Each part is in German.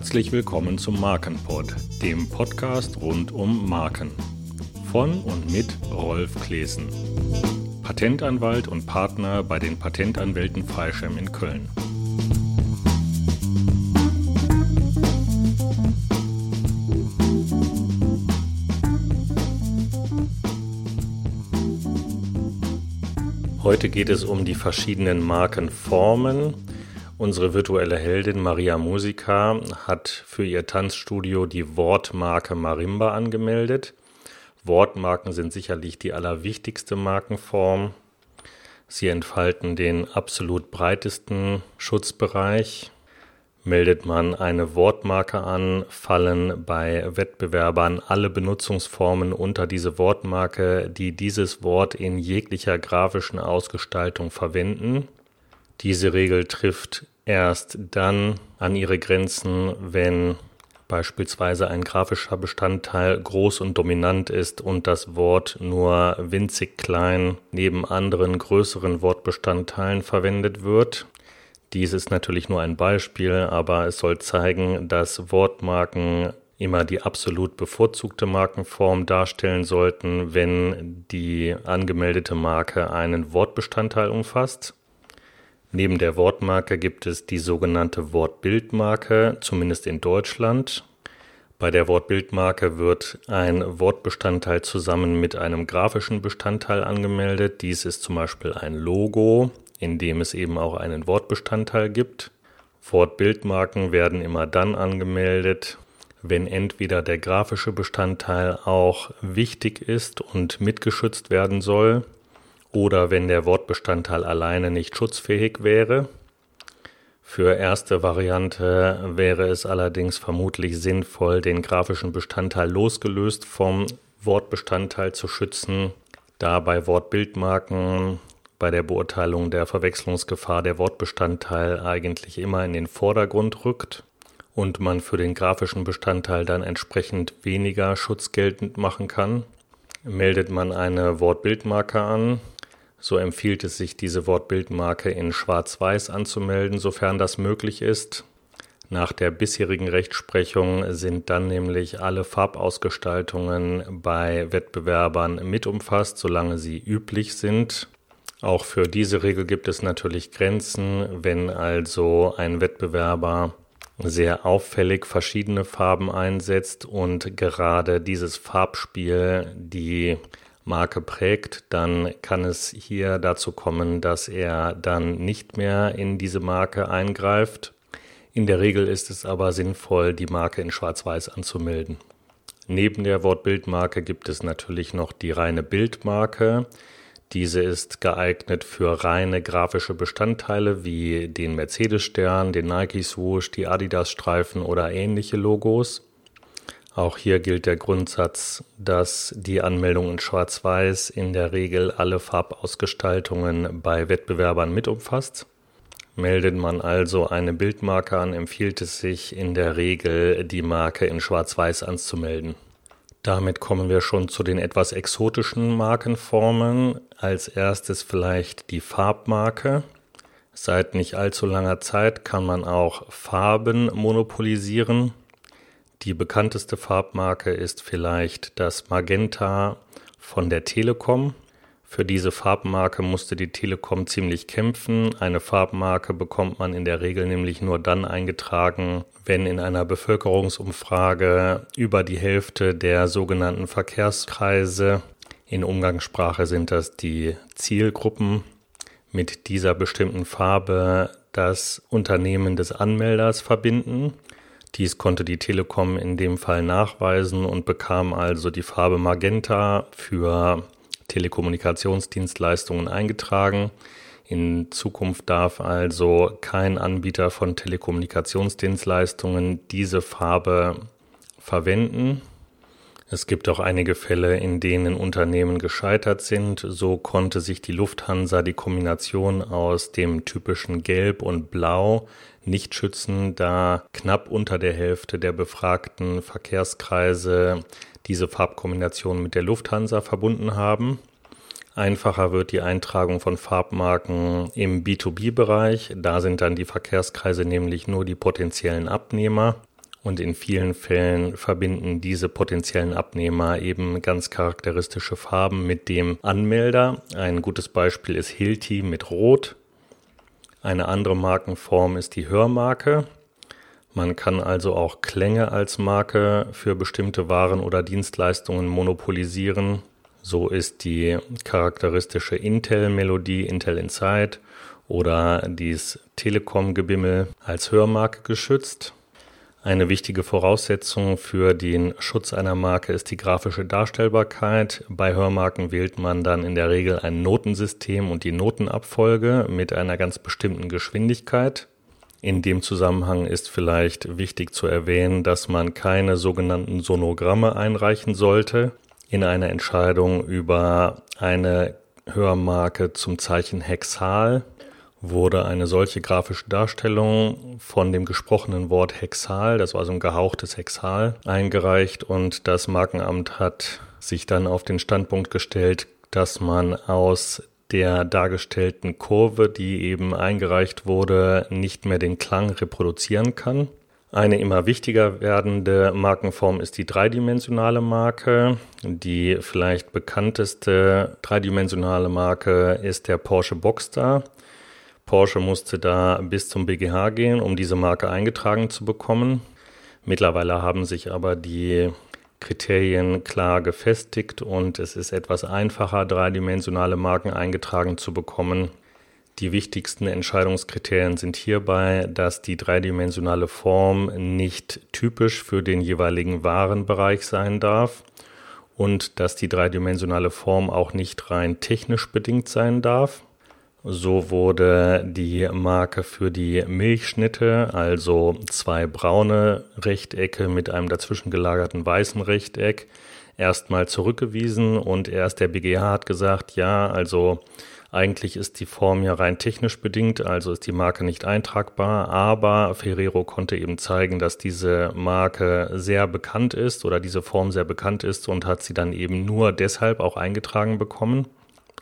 Herzlich willkommen zum Markenpod, dem Podcast rund um Marken. Von und mit Rolf Klesen, Patentanwalt und Partner bei den Patentanwälten Freischem in Köln. Heute geht es um die verschiedenen Markenformen Unsere virtuelle Heldin Maria Musica hat für ihr Tanzstudio die Wortmarke Marimba angemeldet. Wortmarken sind sicherlich die allerwichtigste Markenform. Sie entfalten den absolut breitesten Schutzbereich. Meldet man eine Wortmarke an, fallen bei Wettbewerbern alle Benutzungsformen unter diese Wortmarke, die dieses Wort in jeglicher grafischen Ausgestaltung verwenden. Diese Regel trifft erst dann an ihre Grenzen, wenn beispielsweise ein grafischer Bestandteil groß und dominant ist und das Wort nur winzig klein neben anderen größeren Wortbestandteilen verwendet wird. Dies ist natürlich nur ein Beispiel, aber es soll zeigen, dass Wortmarken immer die absolut bevorzugte Markenform darstellen sollten, wenn die angemeldete Marke einen Wortbestandteil umfasst. Neben der Wortmarke gibt es die sogenannte Wortbildmarke, zumindest in Deutschland. Bei der Wortbildmarke wird ein Wortbestandteil zusammen mit einem grafischen Bestandteil angemeldet. Dies ist zum Beispiel ein Logo, in dem es eben auch einen Wortbestandteil gibt. Wortbildmarken werden immer dann angemeldet, wenn entweder der grafische Bestandteil auch wichtig ist und mitgeschützt werden soll, oder wenn der Wortbestandteil alleine nicht schutzfähig wäre. Für erste Variante wäre es allerdings vermutlich sinnvoll, den grafischen Bestandteil losgelöst vom Wortbestandteil zu schützen, da bei Wortbildmarken bei der Beurteilung der Verwechslungsgefahr der Wortbestandteil eigentlich immer in den Vordergrund rückt und man für den grafischen Bestandteil dann entsprechend weniger Schutz geltend machen kann. Meldet man eine Wortbildmarke an, so empfiehlt es sich, diese Wortbildmarke in Schwarz-Weiß anzumelden, sofern das möglich ist. Nach der bisherigen Rechtsprechung sind dann nämlich alle Farbausgestaltungen bei Wettbewerbern mit umfasst, solange sie üblich sind. Auch für diese Regel gibt es natürlich Grenzen. Wenn also ein Wettbewerber sehr auffällig verschiedene Farben einsetzt und gerade dieses Farbspiel die Marke prägt, dann kann es hier dazu kommen, dass er dann nicht mehr in diese Marke eingreift. In der Regel ist es aber sinnvoll, die Marke in Schwarz-Weiß anzumelden. Neben der Wortbildmarke gibt es natürlich noch die reine Bildmarke. Diese ist geeignet für reine grafische Bestandteile wie den Mercedes-Stern, den Nike-Swoosh, die Adidas-Streifen oder ähnliche Logos. Auch hier gilt der Grundsatz, dass die Anmeldung in Schwarz-Weiß in der Regel alle Farbausgestaltungen bei Wettbewerbern mit umfasst. Meldet man also eine Bildmarke an, empfiehlt es sich in der Regel, die Marke in Schwarz-Weiß anzumelden. Damit kommen wir schon zu den etwas exotischen Markenformen. Als erstes vielleicht die Farbmarke. Seit nicht allzu langer Zeit kann man auch Farben monopolisieren. Die bekannteste Farbmarke ist vielleicht das Magenta von der Telekom. Für diese Farbmarke musste die Telekom ziemlich kämpfen. Eine Farbmarke bekommt man in der Regel nämlich nur dann eingetragen, wenn in einer Bevölkerungsumfrage über die Hälfte der sogenannten Verkehrskreise, in Umgangssprache sind das die Zielgruppen, mit dieser bestimmten Farbe das Unternehmen des Anmelders verbinden. Dies konnte die Telekom in dem Fall nachweisen und bekam also die Farbe Magenta für Telekommunikationsdienstleistungen eingetragen. In Zukunft darf also kein Anbieter von Telekommunikationsdienstleistungen diese Farbe verwenden. Es gibt auch einige Fälle, in denen Unternehmen gescheitert sind. So konnte sich die Lufthansa die Kombination aus dem typischen Gelb und Blau nicht schützen, da knapp unter der Hälfte der befragten Verkehrskreise diese Farbkombination mit der Lufthansa verbunden haben. Einfacher wird die Eintragung von Farbmarken im B2B-Bereich. Da sind dann die Verkehrskreise nämlich nur die potenziellen Abnehmer Und in vielen Fällen verbinden diese potenziellen Abnehmer eben ganz charakteristische Farben mit dem Anmelder. Ein gutes Beispiel ist Hilti mit Rot. Eine andere Markenform ist die Hörmarke. Man kann also auch Klänge als Marke für bestimmte Waren oder Dienstleistungen monopolisieren. So ist die charakteristische Intel-Melodie Intel Inside oder dies Telekom-Gebimmel als Hörmarke geschützt. Eine wichtige Voraussetzung für den Schutz einer Marke ist die grafische Darstellbarkeit. Bei Hörmarken wählt man dann in der Regel ein Notensystem und die Notenabfolge mit einer ganz bestimmten Geschwindigkeit. In dem Zusammenhang ist vielleicht wichtig zu erwähnen, dass man keine sogenannten Sonogramme einreichen sollte in einer Entscheidung über eine Hörmarke zum Zeichen Hexal wurde eine solche grafische Darstellung von dem gesprochenen Wort Hexal, das war so ein gehauchtes Hexal, eingereicht und das Markenamt hat sich dann auf den Standpunkt gestellt, dass man aus der dargestellten Kurve, die eben eingereicht wurde, nicht mehr den Klang reproduzieren kann. Eine immer wichtiger werdende Markenform ist die dreidimensionale Marke. Die vielleicht bekannteste dreidimensionale Marke ist der Porsche Boxster. Porsche musste da bis zum BGH gehen, um diese Marke eingetragen zu bekommen. Mittlerweile haben sich aber die Kriterien klar gefestigt und es ist etwas einfacher, dreidimensionale Marken eingetragen zu bekommen. Die wichtigsten Entscheidungskriterien sind hierbei, dass die dreidimensionale Form nicht typisch für den jeweiligen Warenbereich sein darf und dass die dreidimensionale Form auch nicht rein technisch bedingt sein darf. So wurde die Marke für die Milchschnitte, also zwei braune Rechtecke mit einem dazwischen gelagerten weißen Rechteck, erstmal zurückgewiesen und erst der BGH hat gesagt, ja, also eigentlich ist die Form ja rein technisch bedingt, also ist die Marke nicht eintragbar, aber Ferrero konnte eben zeigen, dass diese Marke sehr bekannt ist oder diese Form sehr bekannt ist und hat sie dann eben nur deshalb auch eingetragen bekommen.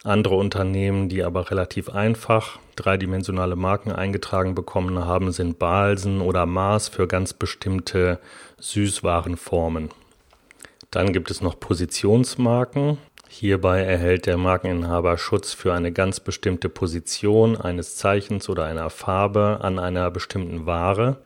Andere Unternehmen, die aber relativ einfach dreidimensionale Marken eingetragen bekommen haben, sind Balsen oder Mars für ganz bestimmte Süßwarenformen. Dann gibt es noch Positionsmarken. Hierbei erhält der Markeninhaber Schutz für eine ganz bestimmte Position eines Zeichens oder einer Farbe an einer bestimmten Ware.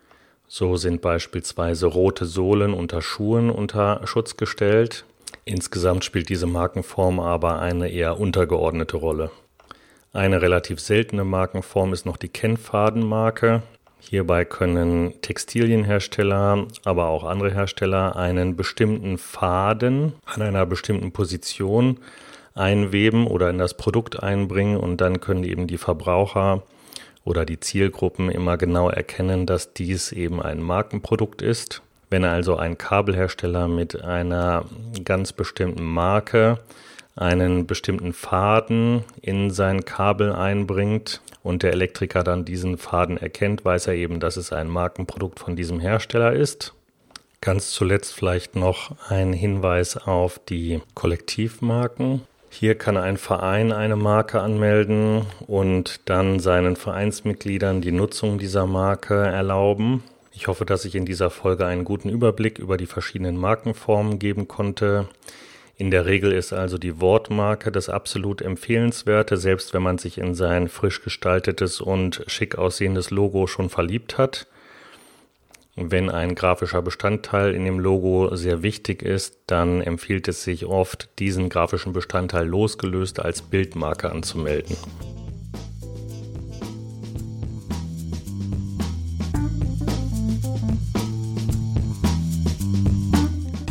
So sind beispielsweise rote Sohlen unter Schuhen unter Schutz gestellt. Insgesamt spielt diese Markenform aber eine eher untergeordnete Rolle. Eine relativ seltene Markenform ist noch die Kennfadenmarke. Hierbei können Textilienhersteller, aber auch andere Hersteller einen bestimmten Faden an einer bestimmten Position einweben oder in das Produkt einbringen und dann können eben die Verbraucher oder die Zielgruppen immer genau erkennen, dass dies eben ein Markenprodukt ist. Wenn also ein Kabelhersteller mit einer ganz bestimmten Marke einen bestimmten Faden in sein Kabel einbringt und der Elektriker dann diesen Faden erkennt, weiß er eben, dass es ein Markenprodukt von diesem Hersteller ist. Ganz zuletzt vielleicht noch ein Hinweis auf die Kollektivmarken. Hier kann ein Verein eine Marke anmelden und dann seinen Vereinsmitgliedern die Nutzung dieser Marke erlauben. Ich hoffe, dass ich in dieser Folge einen guten Überblick über die verschiedenen Markenformen geben konnte. In der Regel ist also die Wortmarke das absolut empfehlenswerte, selbst wenn man sich in sein frisch gestaltetes und schick aussehendes Logo schon verliebt hat. Wenn ein grafischer Bestandteil in dem Logo sehr wichtig ist, dann empfiehlt es sich oft, diesen grafischen Bestandteil losgelöst als Bildmarke anzumelden.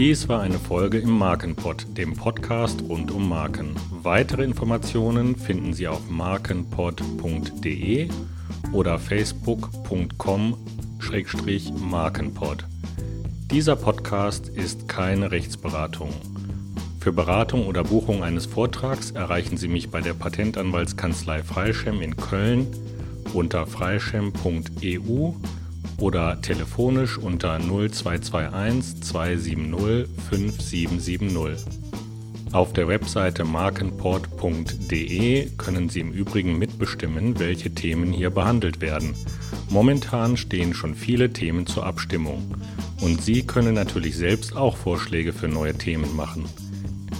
Dies war eine Folge im Markenpod, dem Podcast rund um Marken. Weitere Informationen finden Sie auf markenpod.de oder facebook.com-markenpod. Dieser Podcast ist keine Rechtsberatung. Für Beratung oder Buchung eines Vortrags erreichen Sie mich bei der Patentanwaltskanzlei Freischem in Köln unter freischem.eu oder telefonisch unter 0221 270 5770. Auf der Webseite markenport.de können Sie im Übrigen mitbestimmen, welche Themen hier behandelt werden. Momentan stehen schon viele Themen zur Abstimmung. Und Sie können natürlich selbst auch Vorschläge für neue Themen machen.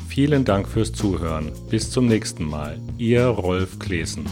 Vielen Dank fürs Zuhören. Bis zum nächsten Mal. Ihr Rolf Klesen.